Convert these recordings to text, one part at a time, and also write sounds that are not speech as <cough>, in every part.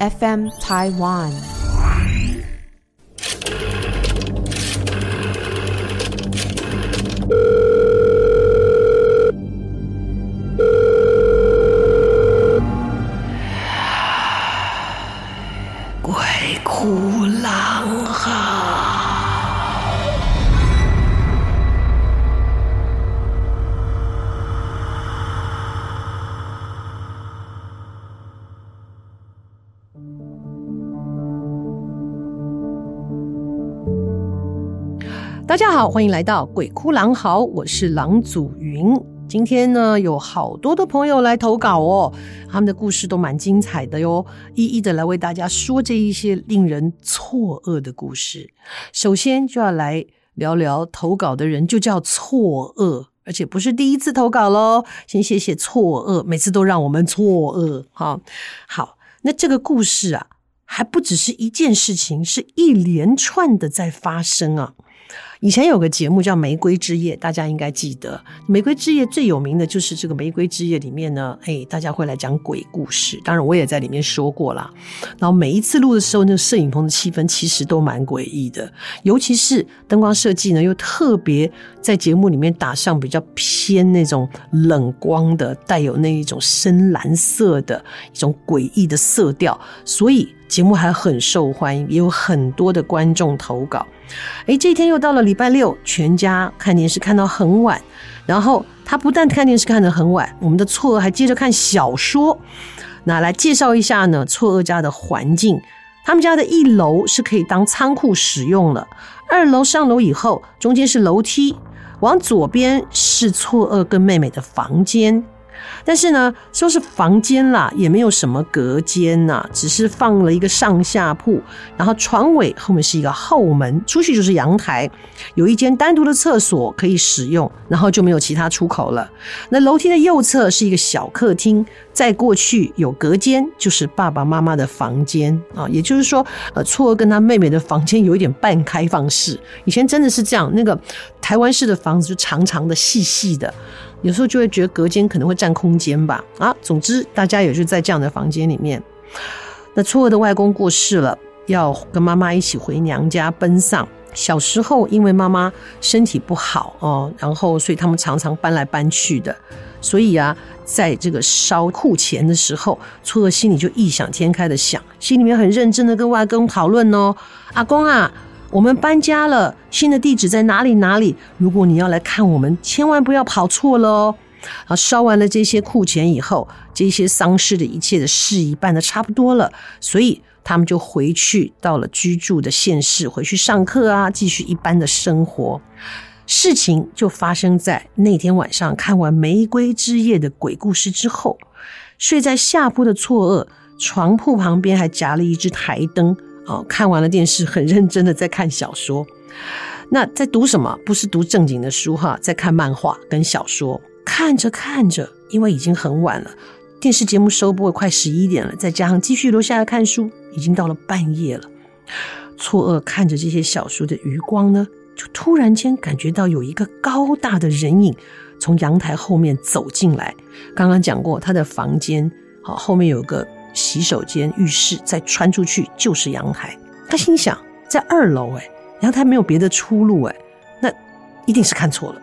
FM Taiwan。大家好，欢迎来到鬼哭狼嚎，我是郎祖筠。今天呢，有好多的朋友来投稿哦，他们的故事都蛮精彩的哟，一一的来为大家说这一些令人错愕的故事。首先就要来聊聊投稿的人，就叫错愕，而且不是第一次投稿喽。先谢谢错愕，每次都让我们错愕。好，好，那这个故事啊，还不只是一件事情，是一连串的在发生啊。以前有个节目叫《玫瑰之夜》，大家应该记得。《玫瑰之夜》最有名的就是这个《玫瑰之夜》里面呢，哎，大家会来讲鬼故事。当然，我也在里面说过啦。然后每一次录的时候，那个摄影棚的气氛其实都蛮诡异的，尤其是灯光设计呢，又特别在节目里面打上比较偏那种冷光的，带有那一种深蓝色的一种诡异的色调，所以节目还很受欢迎，也有很多的观众投稿。哎，这一天又到了礼拜六，全家看电视看到很晚。然后他不但看电视看得很晚，我们的错愕还接着看小说。那来介绍一下呢，错愕家的环境。他们家的一楼是可以当仓库使用了，二楼上楼以后，中间是楼梯，往左边是错愕跟妹妹的房间。但是呢，说是房间啦，也没有什么隔间呐，只是放了一个上下铺，然后床尾后面是一个后门，出去就是阳台，有一间单独的厕所可以使用，然后就没有其他出口了。那楼梯的右侧是一个小客厅，再过去有隔间，就是爸爸妈妈的房间啊，也就是说，呃，错跟他妹妹的房间有一点半开放式，以前真的是这样，那个台湾式的房子就长长的、细细的。有时候就会觉得隔间可能会占空间吧，啊，总之大家也是在这样的房间里面。那初二的外公过世了，要跟妈妈一起回娘家奔丧。小时候因为妈妈身体不好哦，然后所以他们常常搬来搬去的。所以啊，在这个烧库钱的时候，初二心里就异想天开的想，心里面很认真的跟外公讨论哦，阿公啊。我们搬家了，新的地址在哪里？哪里？如果你要来看我们，千万不要跑错了哦。啊，烧完了这些库钱以后，这些丧事的一切的事宜办得差不多了，所以他们就回去到了居住的县市，回去上课啊，继续一般的生活。事情就发生在那天晚上，看完《玫瑰之夜》的鬼故事之后，睡在下铺的错愕，床铺旁边还夹了一只台灯。哦，看完了电视，很认真的在看小说。那在读什么？不是读正经的书哈，在看漫画跟小说。看着看着，因为已经很晚了，电视节目收播快十一点了，再加上继续留下来看书，已经到了半夜了。错愕看着这些小说的余光呢，就突然间感觉到有一个高大的人影从阳台后面走进来。刚刚讲过，他的房间好后面有个。洗手间、浴室，再穿出去就是阳台。他心想，在二楼，哎，阳台没有别的出路，哎，那一定是看错了。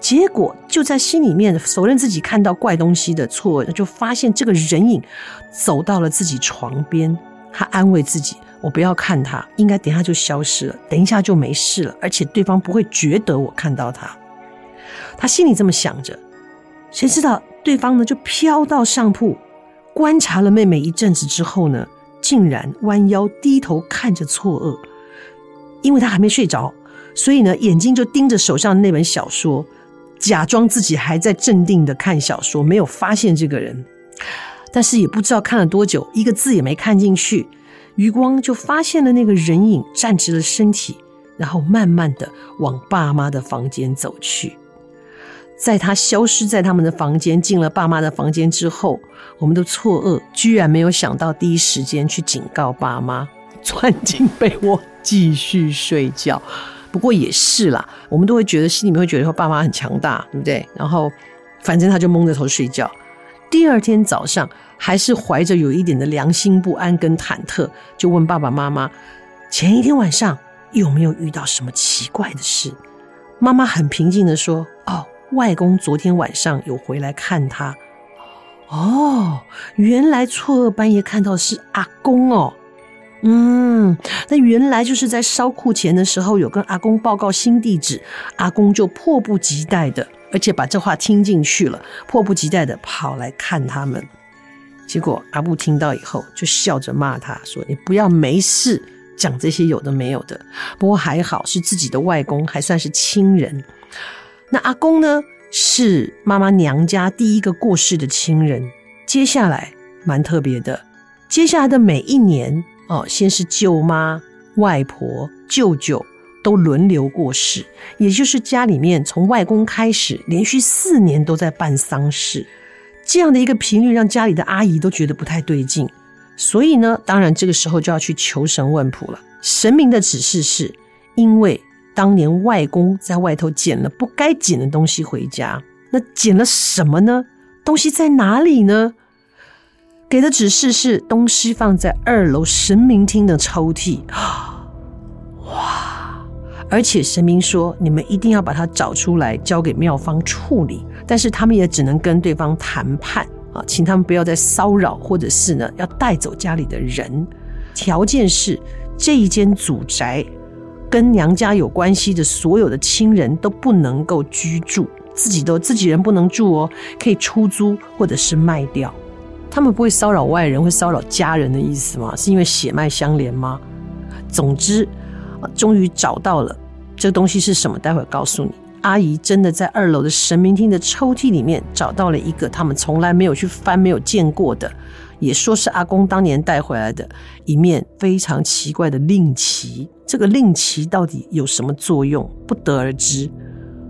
结果就在心里面否认自己看到怪东西的错，就发现这个人影走到了自己床边。他安慰自己：我不要看他，应该等一下就消失了，等一下就没事了，而且对方不会觉得我看到他。他心里这么想着，谁知道对方呢就飘到上铺。观察了妹妹一阵子之后呢，竟然弯腰低头看着错愕，因为他还没睡着，所以呢，眼睛就盯着手上的那本小说，假装自己还在镇定的看小说，没有发现这个人。但是也不知道看了多久，一个字也没看进去，余光就发现了那个人影站直了身体，然后慢慢的往爸妈的房间走去。在他消失在他们的房间，进了爸妈的房间之后，我们的错愕居然没有想到第一时间去警告爸妈，<laughs> 钻进被窝继续睡觉。不过也是啦，我们都会觉得心里面会觉得说爸妈很强大，对不对？然后反正他就蒙着头睡觉。第二天早上，还是怀着有一点的良心不安跟忐忑，就问爸爸妈妈：前一天晚上有没有遇到什么奇怪的事？妈妈很平静的说：“，外公昨天晚上有回来看他。哦，原来错愕半夜看到是阿公哦。嗯，那原来就是在烧库钱的时候有跟阿公报告新地址，阿公就迫不及待的。”而且把这话听进去了，迫不及待的跑来看他们。结果阿布听到以后，就笑着骂他说：“你不要没事讲这些有的没有的。”不过还好是自己的外公，还算是亲人。那阿公呢，是妈妈娘家第一个过世的亲人。接下来蛮特别的，接下来的每一年哦，先是舅妈、外婆、舅舅。都轮流过世，也就是家里面从外公开始，连续四年都在办丧事，这样的一个频率让家里的阿姨都觉得不太对劲。所以呢，当然这个时候就要去求神问卜了。神明的指示是，因为当年外公在外头捡了不该捡的东西回家，那捡了什么呢？东西在哪里呢？给的指示是东西放在二楼神明厅的抽屉。<gasps> 哇！而且神明说，你们一定要把它找出来，交给妙方处理。但是他们也只能跟对方谈判啊，请他们不要再骚扰，或者是呢，要带走家里的人。条件是这一间祖宅跟娘家有关系的所有的亲人都不能够居住，自己都自己人不能住哦，可以出租或者是卖掉。他们不会骚扰外人，会骚扰家人的意思吗？是因为血脉相连吗？总之。终于找到了这个东西是什么？待会儿告诉你。阿姨真的在二楼的神明厅的抽屉里面找到了一个他们从来没有去翻、没有见过的，也说是阿公当年带回来的一面非常奇怪的令旗。这个令旗到底有什么作用，不得而知。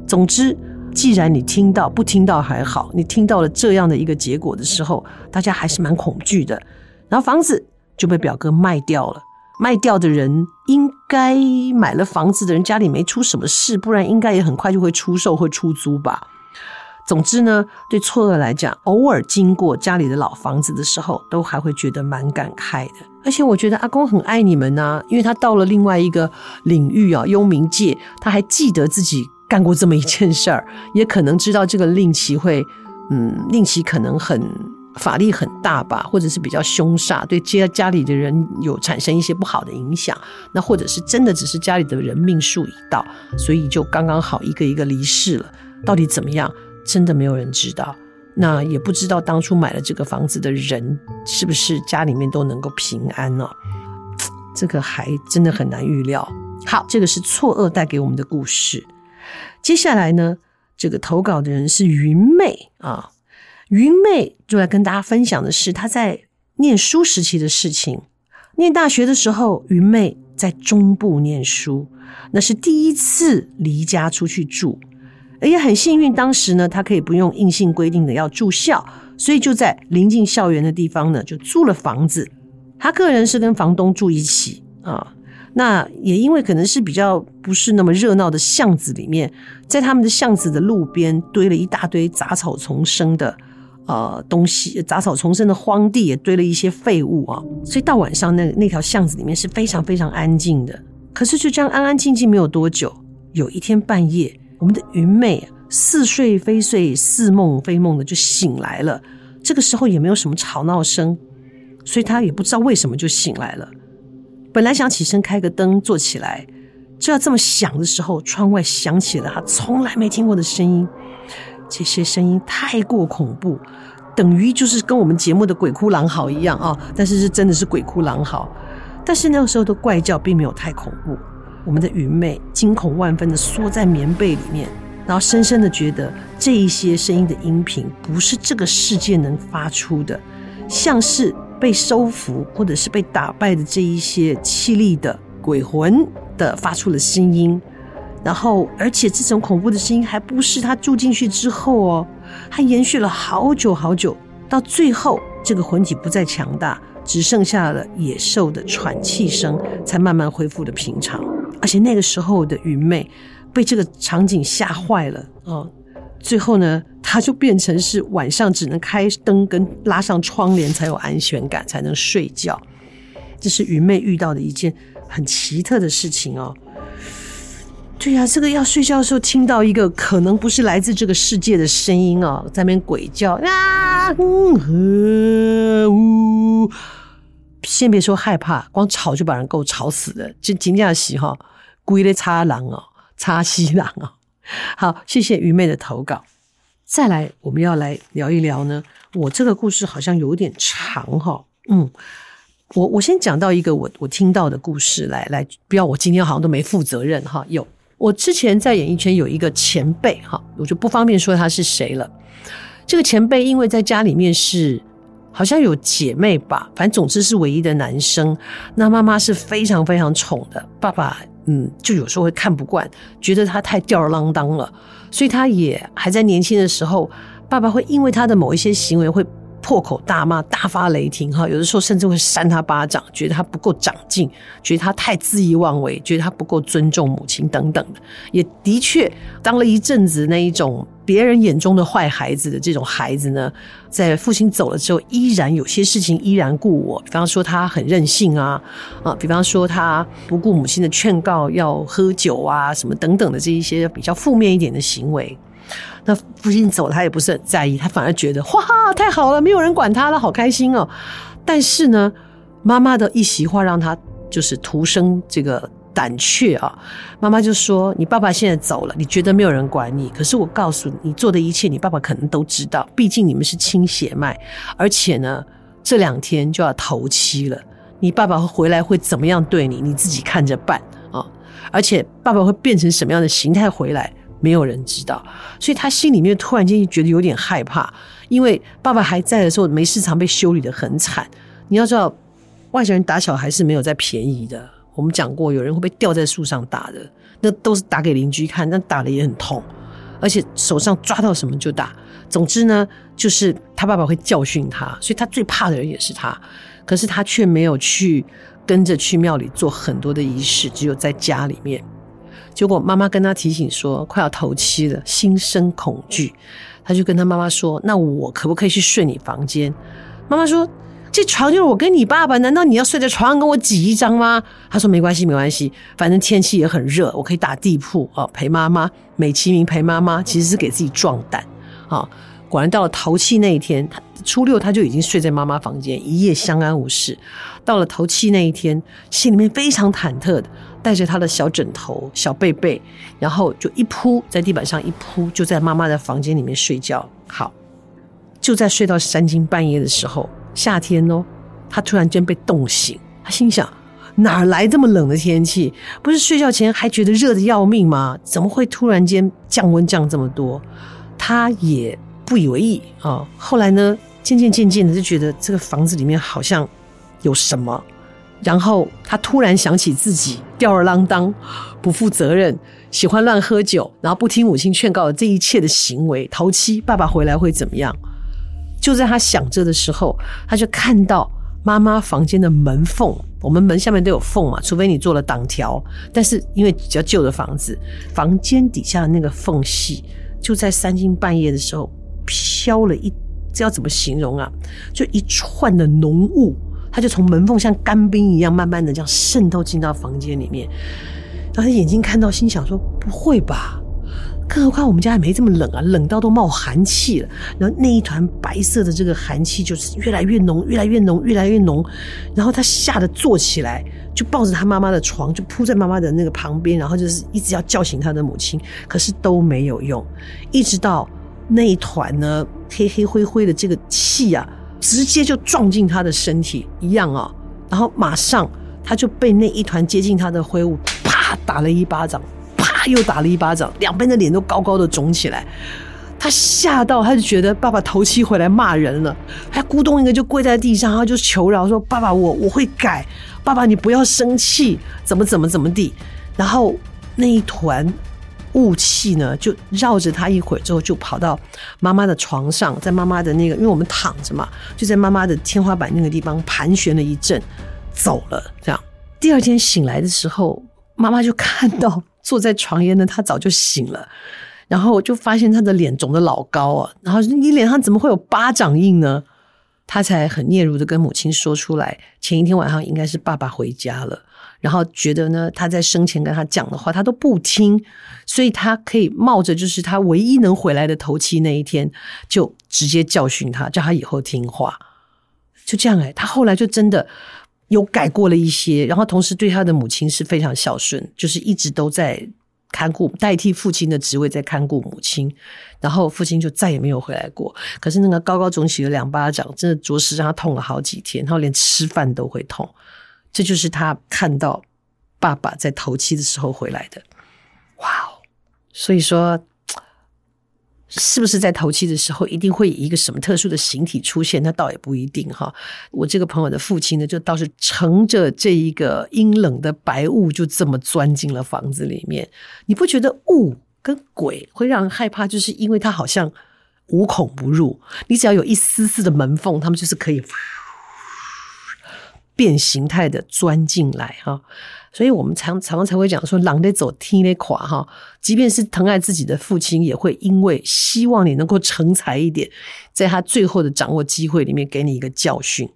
总之，既然你听到，不听到还好，你听到了这样的一个结果的时候，大家还是蛮恐惧的。然后房子就被表哥卖掉了。卖掉的人应该买了房子的人家里没出什么事，不然应该也很快就会出售或出租吧。总之呢，对错愕来讲，偶尔经过家里的老房子的时候，都还会觉得蛮感慨的。而且我觉得阿公很爱你们呐、因为他到了另外一个领域啊，幽冥界，他还记得自己干过这么一件事儿，<laughs> 也可能知道这个令旗会，嗯，令旗可能很。法力很大吧，或者是比较凶煞，对接家里的人有产生一些不好的影响。那或者是真的只是家里的人命数已到，所以就刚刚好一个一个离世了。到底怎么样，真的没有人知道。那也不知道当初买了这个房子的人是不是家里面都能够平安呢？这个还真的很难预料。好，这个是错愕带给我们的故事。接下来呢，这个投稿的人是云妹啊。云妹就来跟大家分享的是她在念书时期的事情。念大学的时候，云妹在中部念书，那是第一次离家出去住，也很幸运，当时呢，他可以不用硬性规定的要住校，所以就在临近校园的地方呢，就租了房子。他个人是跟房东住一起啊，那也因为可能是比较不是那么热闹的巷子里面，在他们的巷子的路边堆了一大堆杂草丛生的。呃，东西杂草丛生的荒地也堆了一些废物啊，所以到晚上那那条巷子里面是非常非常安静的。可是就这样安安静静没有多久，有一天半夜，我们的云妹似睡非睡，似梦非梦的就醒来了。这个时候也没有什么吵闹声，所以她也不知道为什么就醒来了。本来想起身开个灯坐起来，就要这么想的时候，窗外响起了她从来没听过的声音。这些声音太过恐怖，等于就是跟我们节目的鬼哭狼嚎一样啊！但是是真的是鬼哭狼嚎，但是那个时候的怪叫并没有太恐怖。我们的云妹惊恐万分的缩在棉被里面，然后深深的觉得这一些声音的音频不是这个世界能发出的，像是被收服或者是被打败的这一些凄厉的鬼魂的发出了声音。然后，而且这种恐怖的声音还不是他住进去之后哦，还延续了好久好久，到最后这个魂体不再强大，只剩下了野兽的喘气声，才慢慢恢复了平常。而且那个时候的云妹被这个场景吓坏了哦，最后呢，她就变成是晚上只能开灯跟拉上窗帘才有安全感，才能睡觉。这是云妹遇到的一件很奇特的事情哦。对呀、啊，这个要睡觉的时候听到一个可能不是来自这个世界的声音哦，在那边鬼叫啊，嗯呵呜。先别说害怕，光吵就把人够吵死的，就惊讶喜哈，故意的插狼哦，插西郎哦。<laughs> 好，谢谢愚昧的投稿。再来，我们要来聊一聊呢。我这个故事好像有点长哈，嗯，我我先讲到一个我我听到的故事来来，不要我今天好像都没负责任哈，有。我之前在演艺圈有一个前辈哈，我就不方便说他是谁了。这个前辈因为在家里面是好像有姐妹吧，反正总之是唯一的男生。那妈妈是非常非常宠的，爸爸嗯就有时候会看不惯，觉得他太吊儿郎当了，所以他也还在年轻的时候，爸爸会因为他的某一些行为会。破口大骂，大发雷霆，哈，有的时候甚至会扇他巴掌，觉得他不够长进，觉得他太恣意妄为，觉得他不够尊重母亲等等的，也的确当了一阵子那一种别人眼中的坏孩子的这种孩子呢，在父亲走了之后，依然有些事情依然故我，比方说他很任性啊，啊，比方说他不顾母亲的劝告要喝酒啊，什么等等的这一些比较负面一点的行为。那父亲走了，他也不是很在意，他反而觉得哇，太好了，没有人管他了，好开心哦。但是呢，妈妈的一席话让他就是徒生这个胆怯啊。妈妈就说：“你爸爸现在走了，你觉得没有人管你，可是我告诉你，你做的一切，你爸爸可能都知道。毕竟你们是亲血脉，而且呢，这两天就要头七了，你爸爸回来会怎么样对你，你自己看着办啊。而且爸爸会变成什么样的形态回来？”没有人知道，所以他心里面突然间就觉得有点害怕，因为爸爸还在的时候，没事常被修理的很惨。你要知道，外省人打小孩是没有在便宜的。我们讲过，有人会被吊在树上打的，那都是打给邻居看，但打了也很痛，而且手上抓到什么就打。总之呢，就是他爸爸会教训他，所以他最怕的人也是他。可是他却没有去跟着去庙里做很多的仪式，只有在家里面。结果妈妈跟他提醒说，快要头七了，心生恐惧，他就跟他妈妈说：“那我可不可以去睡你房间？”妈妈说：“这床就是我跟你爸爸，难道你要睡在床上跟我挤一张吗？”他说：“没关系，没关系，反正天气也很热，我可以打地铺哦，陪妈妈，美其名陪妈妈，其实是给自己壮胆啊。”果然到了头七那一天，他初六他就已经睡在妈妈房间，一夜相安无事。到了头七那一天，心里面非常忐忑的。带着他的小枕头、小被被，然后就一铺在地板上一铺，就在妈妈的房间里面睡觉。好，就在睡到三更半夜的时候，夏天哦，他突然间被冻醒。他心想：哪来这么冷的天气？不是睡觉前还觉得热的要命吗？怎么会突然间降温降这么多？他也不以为意啊、后来呢，渐渐渐渐的就觉得这个房子里面好像有什么。然后他突然想起自己吊儿郎当、不负责任、喜欢乱喝酒，然后不听母亲劝告的这一切的行为。头七爸爸回来会怎么样？就在他想着的时候，他就看到妈妈房间的门缝，我们门下面都有缝嘛，除非你做了挡条。但是因为比较旧的房子，房间底下的那个缝隙，就在三更半夜的时候飘了一，这要怎么形容啊？就一串的浓雾。他就从门缝像干冰一样，慢慢的这样渗透进到房间里面。然后他眼睛看到，心想说：“不会吧？更何况我们家也没这么冷啊，冷到都冒寒气了。”然后那一团白色的这个寒气就是越来越浓，越来越浓，越来越浓。然后他吓得坐起来，就抱着他妈妈的床，就扑在妈妈的那个旁边，然后就是一直要叫醒他的母亲，可是都没有用。一直到那一团呢，黑黑灰灰的这个气啊。直接就撞进他的身体一样啊，然后马上他就被那一团接近他的灰雾啪打了一巴掌，又打了一巴掌，两边的脸都高高的肿起来。他吓到，他就觉得爸爸头七回来骂人了，他咕咚一个就跪在地上，他就求饶说：“爸爸，我我会改，爸爸你不要生气，怎么怎么怎么地。”然后那一团。雾气呢，就绕着他一会儿之后，就跑到妈妈的床上，在妈妈的那个，因为我们躺着嘛，就在妈妈的天花板那个地方盘旋了一阵，走了。这样，第二天醒来的时候，妈妈就看到坐在床沿的他早就醒了，然后就发现他的脸肿得老高啊，然后你脸上怎么会有巴掌印呢？他才很嗫嚅的跟母亲说出来，前一天晚上应该是爸爸回家了，然后觉得呢，他在生前跟他讲的话他都不听，所以他可以冒着就是他唯一能回来的头七那一天，就直接教训他，叫他以后听话。就这样哎，他后来就真的有改过了一些，然后同时对他的母亲是非常孝顺，就是一直都在。看顾代替父亲的职位在看顾母亲，然后父亲就再也没有回来过。可是那个高高肿起的两巴掌，真的着实让他痛了好几天，然后连吃饭都会痛。这就是他看到爸爸在头七的时候回来的。哇哦！所以说。是不是在头七的时候一定会以一个什么特殊的形体出现？那倒也不一定哈。我这个朋友的父亲呢，就倒是乘着这一个阴冷的白雾，就这么钻进了房子里面。你不觉得雾跟鬼会让人害怕？就是因为它好像无孔不入，你只要有一丝丝的门缝，他们就是可以 <laughs> 变形态的钻进来哈。所以我们常常常才会讲说，狼得走天得垮哈。即便是疼爱自己的父亲，也会因为希望你能够成才一点，在他最后的掌握机会里面，给你一个教训。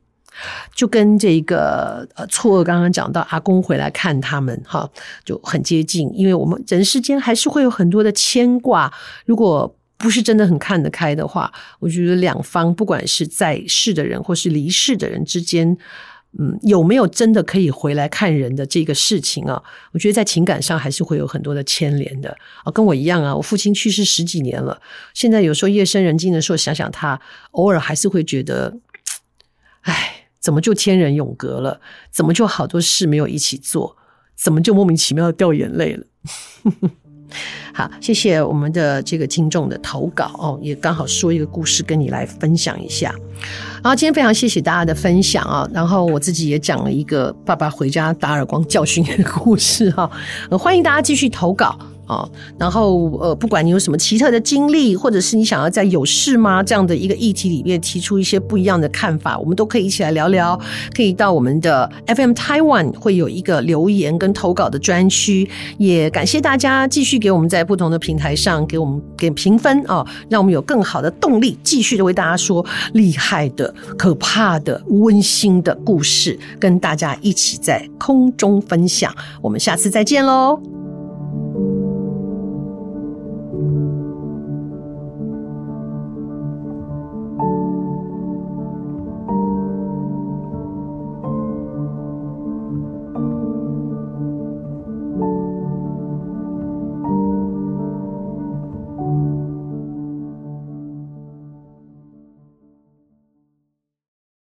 就跟这个呃错愕刚刚讲到阿公回来看他们哈，就很接近。因为我们人世间还是会有很多的牵挂，如果不是真的很看得开的话，我觉得两方不管是在世的人或是离世的人之间。嗯，有没有真的可以回来看人的这个事情啊？我觉得在情感上还是会有很多的牵连的啊。跟我一样啊，我父亲去世十几年了，现在有时候夜深人静的时候想想他，偶尔还是会觉得，哎，怎么就天人永隔了？怎么就好多事没有一起做？怎么就莫名其妙的掉眼泪了？<laughs> 谢谢我们的这个听众的投稿哦，也刚好说一个故事跟你来分享一下。然后今天非常谢谢大家的分享啊，然后我自己也讲了一个爸爸回家打耳光教训的故事哈，欢迎大家继续投稿。啊，然后呃，不管你有什么奇特的经历，或者是你想要在有事吗这样的一个议题里面提出一些不一样的看法，我们都可以一起来聊聊。可以到我们的 FM Taiwan 会有一个留言跟投稿的专区，也感谢大家继续给我们在不同的平台上给我们给评分啊，让我们有更好的动力，继续的为大家说厉害的、可怕的、温馨的故事，跟大家一起在空中分享。我们下次再见喽。